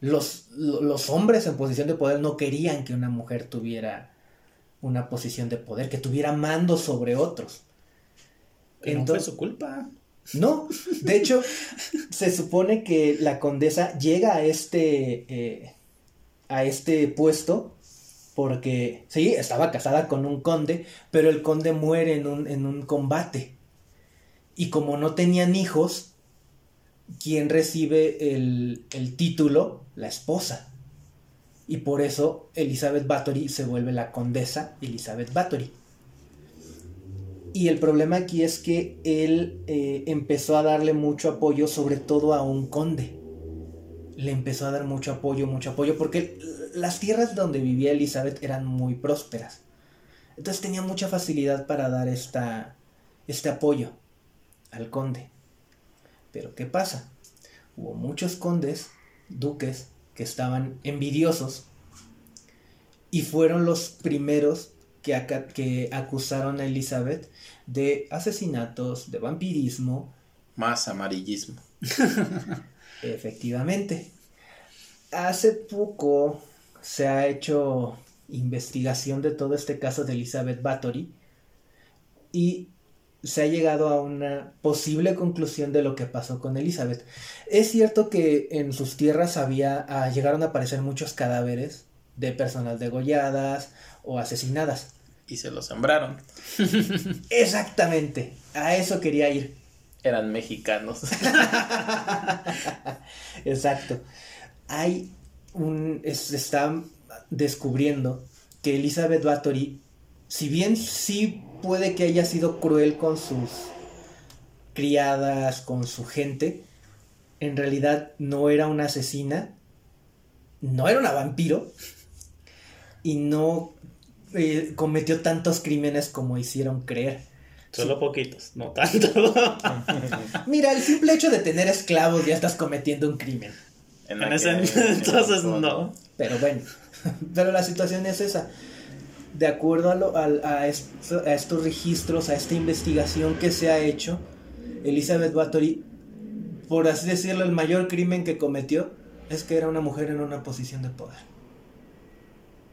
Los, los, hombres en posición de poder no querían que una mujer tuviera una posición de poder, que tuviera mando sobre otros.
Entonces, no fue su culpa.
No, de hecho, se supone que la condesa llega a este, eh, a este puesto porque sí, estaba casada con un conde, pero el conde muere en un, en un combate. Y como no tenían hijos, ¿quién recibe el, el título? La esposa. Y por eso Elizabeth Bathory se vuelve la condesa Elizabeth Bathory. Y el problema aquí es que él eh, empezó a darle mucho apoyo, sobre todo a un conde. Le empezó a dar mucho apoyo, mucho apoyo, porque las tierras donde vivía Elizabeth eran muy prósperas. Entonces tenía mucha facilidad para dar esta, este apoyo al conde. Pero ¿qué pasa? Hubo muchos condes, duques, que estaban envidiosos y fueron los primeros que, que acusaron a Elizabeth de asesinatos, de vampirismo.
Más amarillismo.
Efectivamente. Hace poco se ha hecho investigación de todo este caso de Elizabeth Bathory y se ha llegado a una posible conclusión de lo que pasó con Elizabeth. Es cierto que en sus tierras había ah, llegaron a aparecer muchos cadáveres de personas degolladas o asesinadas.
Y se lo sembraron.
Exactamente, a eso quería ir.
Eran mexicanos.
Exacto. Hay un. Se está descubriendo que Elizabeth Bathory, si bien sí puede que haya sido cruel con sus criadas, con su gente, en realidad no era una asesina, no era una vampiro y no eh, cometió tantos crímenes como hicieron creer.
Solo poquitos, no tanto.
Mira, el simple hecho de tener esclavos ya estás cometiendo un crimen.
En, ese entonces no.
Pero bueno, pero la situación es esa. De acuerdo a, lo, a, a, esto, a, estos registros, a esta investigación que se ha hecho, Elizabeth Bathory, por así decirlo, el mayor crimen que cometió es que era una mujer en una posición de poder.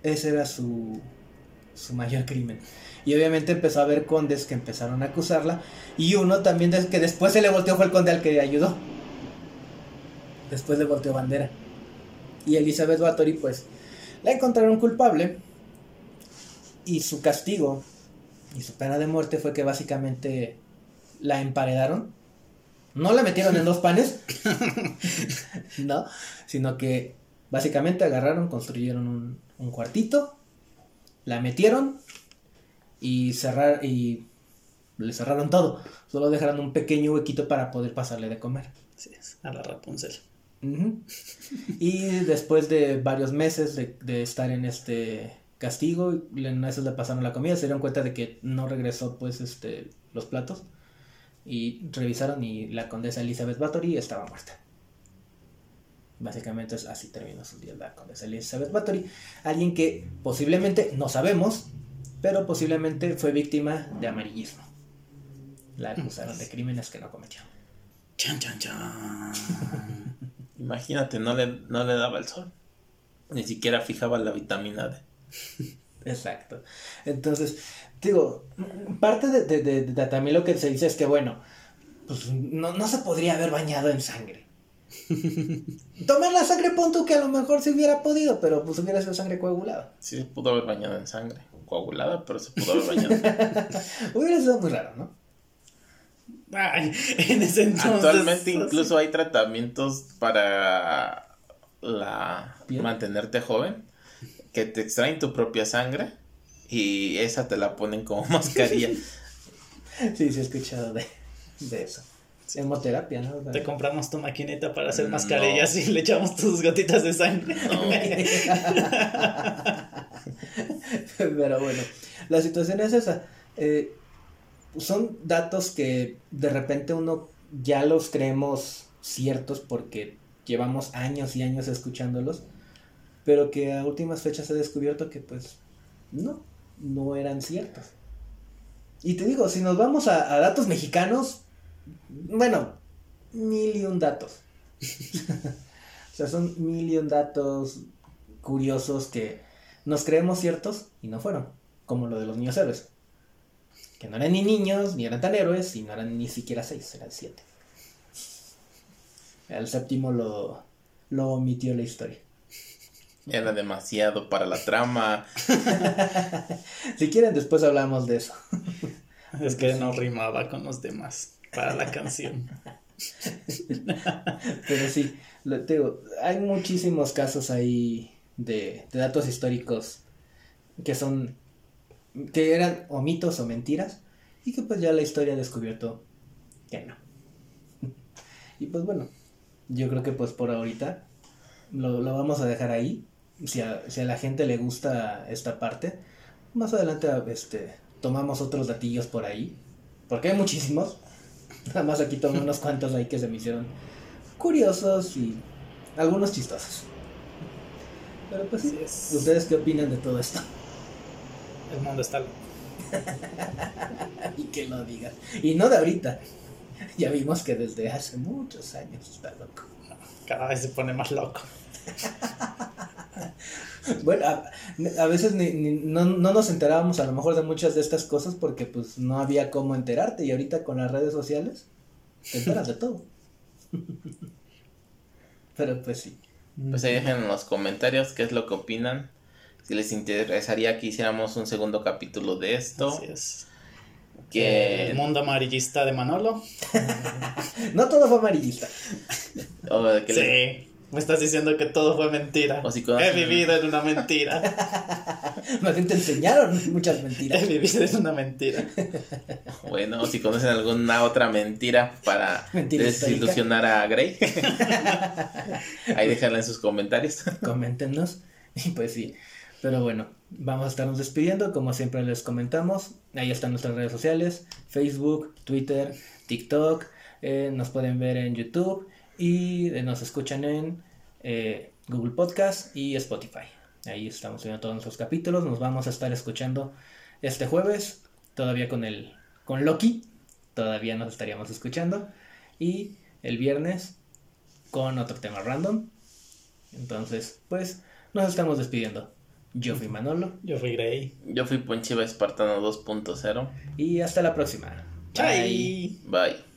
Ese era su, su mayor crimen. Y obviamente empezó a haber condes que empezaron a acusarla. Y uno también que después se le volteó fue el conde al que ayudó. Después le volteó bandera. Y Elizabeth Bathory pues la encontraron culpable. Y su castigo y su pena de muerte fue que básicamente la emparedaron. No la metieron en dos panes. no. Sino que básicamente agarraron, construyeron un, un cuartito. La metieron y cerrar y le cerraron todo. Solo dejaron un pequeño huequito para poder pasarle de comer.
A la Rapunzel.
Uh -huh. y después de varios meses de, de, estar en este castigo, en veces le pasaron la comida, se dieron cuenta de que no regresó pues este los platos y revisaron y la condesa Elizabeth Bathory estaba muerta. Básicamente así terminó su día la condesa Elizabeth Bathory, alguien que posiblemente no sabemos, pero posiblemente fue víctima de amarillismo. La acusaron de crímenes que no cometió.
Chan, chan, chan.
Imagínate, no le, no le daba el sol. Ni siquiera fijaba la vitamina D.
Exacto. Entonces, digo, parte de, de, de, de, también lo que se dice es que, bueno, pues no, no se podría haber bañado en sangre. Tomar la sangre, punto que a lo mejor se hubiera podido, pero pues hubiera sido sangre coagulada.
Sí, se pudo haber bañado en sangre coagulada, pero se pudo haber bañado.
Hubiera sido muy raro, ¿no?
Ay, en ese entonces.
Actualmente incluso hay tratamientos para la mantenerte joven que te extraen tu propia sangre y esa te la ponen como mascarilla.
sí, sí he escuchado de, de eso. Hemoterapia, ¿no?
Te compramos tu maquinita para hacer mascarillas no. y le echamos tus gotitas de sangre. No.
Pero bueno, la situación es esa. Eh, son datos que de repente uno ya los creemos ciertos porque llevamos años y años escuchándolos, pero que a últimas fechas he descubierto que pues no, no eran ciertos. Y te digo, si nos vamos a, a datos mexicanos, bueno, mil y un datos. o sea, son mil y un datos curiosos que nos creemos ciertos y no fueron, como lo de los niños héroes. Que no eran ni niños, ni eran tan héroes, y no eran ni siquiera seis, eran siete. El séptimo lo, lo omitió la historia.
Era demasiado para la trama.
si quieren, después hablamos de eso.
Es que no rimaba con los demás para la canción.
Pero sí, lo, te digo, hay muchísimos casos ahí de, de, datos históricos que son, que eran o mitos o mentiras y que pues ya la historia ha descubierto que no. Y pues bueno, yo creo que pues por ahorita lo, lo vamos a dejar ahí. Si a, si a, la gente le gusta esta parte, más adelante este, tomamos otros datillos por ahí, porque hay muchísimos. Nada más aquí tomé unos cuantos ahí que se me hicieron curiosos y algunos chistosos. Pero pues sí, es. ¿ustedes qué opinan de todo esto?
El mundo está loco.
y que lo digan. Y no de ahorita. Ya vimos que desde hace muchos años está loco.
Cada vez se pone más loco.
Bueno, a, veces ni, no, no, nos enterábamos a lo mejor de muchas de estas cosas porque pues no había cómo enterarte y ahorita con las redes sociales te enteras de todo. Pero pues sí.
Pues ahí dejen en los comentarios qué es lo que opinan. Si les interesaría que hiciéramos un segundo capítulo de esto. Así es.
Que... El mundo amarillista de Manolo.
no todo fue amarillista.
sí. Me estás diciendo que todo fue mentira. He vivido en una mentira.
Más bien te enseñaron muchas mentiras.
He vivido en una mentira.
Bueno, si conocen alguna otra mentira para desilusionar a Grey, ahí déjenla en sus comentarios.
Coméntenos. Y pues sí. Pero bueno, vamos a estarnos despidiendo. Como siempre les comentamos, ahí están nuestras redes sociales: Facebook, Twitter, TikTok. Eh, nos pueden ver en YouTube y eh, nos escuchan en eh, Google Podcast y Spotify. Ahí estamos viendo todos nuestros capítulos. Nos vamos a estar escuchando este jueves, todavía con el con Loki, todavía nos estaríamos escuchando y el viernes con otro tema random. Entonces, pues nos estamos despidiendo. Yo fui Manolo.
Yo fui Grey.
Yo fui Ponchiva Espartano 2.0.
Y hasta la próxima.
Bye.
Bye.